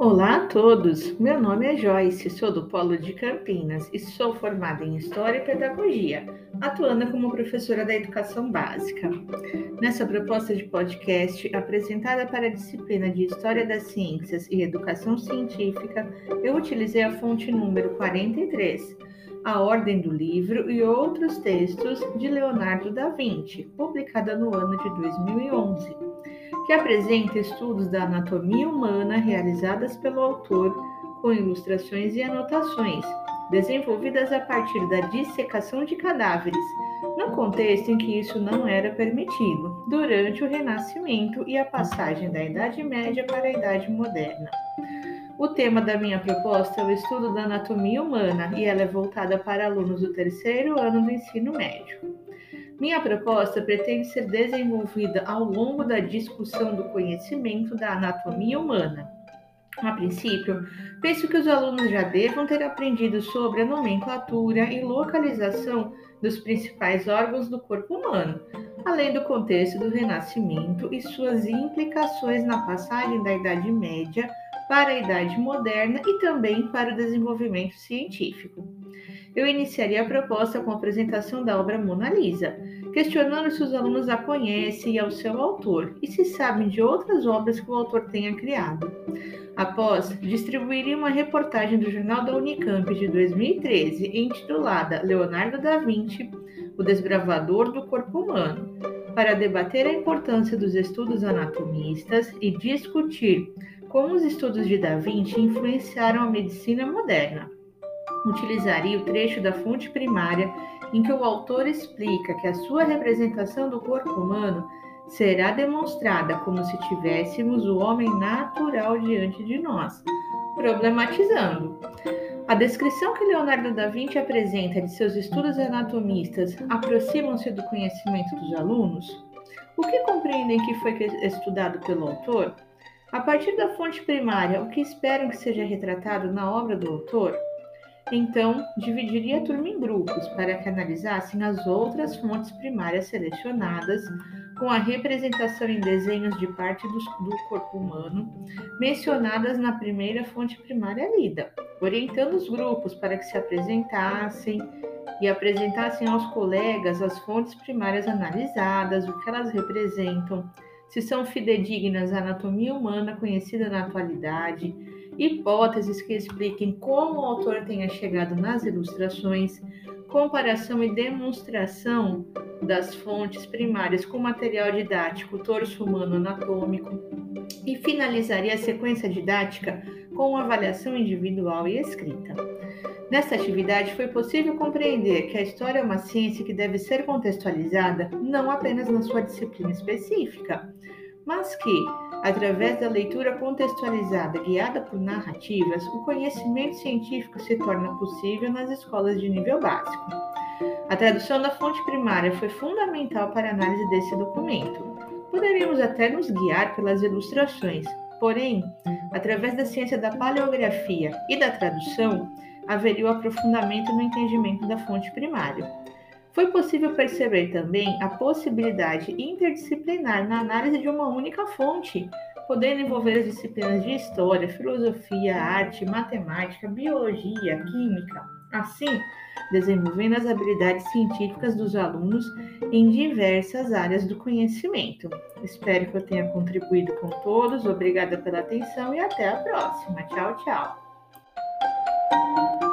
Olá a todos! Meu nome é Joyce, sou do Polo de Campinas e sou formada em História e Pedagogia, atuando como professora da Educação Básica. Nessa proposta de podcast, apresentada para a disciplina de História das Ciências e Educação Científica, eu utilizei a fonte número 43, A Ordem do Livro e outros textos de Leonardo da Vinci, publicada no ano de 2011 que apresenta estudos da anatomia humana realizadas pelo autor com ilustrações e anotações, desenvolvidas a partir da dissecação de cadáveres, no contexto em que isso não era permitido, durante o Renascimento e a passagem da Idade Média para a Idade Moderna. O tema da minha proposta é o estudo da anatomia humana e ela é voltada para alunos do terceiro ano do ensino médio. Minha proposta pretende ser desenvolvida ao longo da discussão do conhecimento da anatomia humana. A princípio, penso que os alunos já devam ter aprendido sobre a nomenclatura e localização dos principais órgãos do corpo humano, além do contexto do Renascimento e suas implicações na passagem da Idade Média para a Idade Moderna e também para o desenvolvimento científico eu iniciaria a proposta com a apresentação da obra Mona Lisa, questionando se os alunos a conhecem e ao seu autor e se sabem de outras obras que o autor tenha criado. Após, distribuiria uma reportagem do Jornal da Unicamp de 2013, intitulada Leonardo da Vinci, o desbravador do corpo humano, para debater a importância dos estudos anatomistas e discutir como os estudos de Da Vinci influenciaram a medicina moderna utilizaria o trecho da fonte primária em que o autor explica que a sua representação do corpo humano será demonstrada como se tivéssemos o homem natural diante de nós, problematizando. A descrição que Leonardo da Vinci apresenta de seus estudos anatomistas aproximam-se do conhecimento dos alunos? O que compreendem que foi estudado pelo autor? A partir da fonte primária, o que esperam que seja retratado na obra do autor? Então, dividiria a turma em grupos para que analisassem as outras fontes primárias selecionadas, com a representação em desenhos de parte do, do corpo humano mencionadas na primeira fonte primária lida, orientando os grupos para que se apresentassem e apresentassem aos colegas as fontes primárias analisadas, o que elas representam, se são fidedignas à anatomia humana conhecida na atualidade hipóteses que expliquem como o autor tenha chegado nas ilustrações, comparação e demonstração das fontes primárias com material didático, torso humano anatômico, e finalizaria a sequência didática com avaliação individual e escrita. Nesta atividade, foi possível compreender que a história é uma ciência que deve ser contextualizada não apenas na sua disciplina específica, mas que, através da leitura contextualizada guiada por narrativas, o conhecimento científico se torna possível nas escolas de nível básico. A tradução da fonte primária foi fundamental para a análise desse documento. Poderíamos até nos guiar pelas ilustrações, porém, através da ciência da paleografia e da tradução, haveria o aprofundamento no entendimento da fonte primária. Foi possível perceber também a possibilidade interdisciplinar na análise de uma única fonte, podendo envolver as disciplinas de história, filosofia, arte, matemática, biologia, química. Assim, desenvolvendo as habilidades científicas dos alunos em diversas áreas do conhecimento. Espero que eu tenha contribuído com todos. Obrigada pela atenção e até a próxima. Tchau, tchau. Thank you.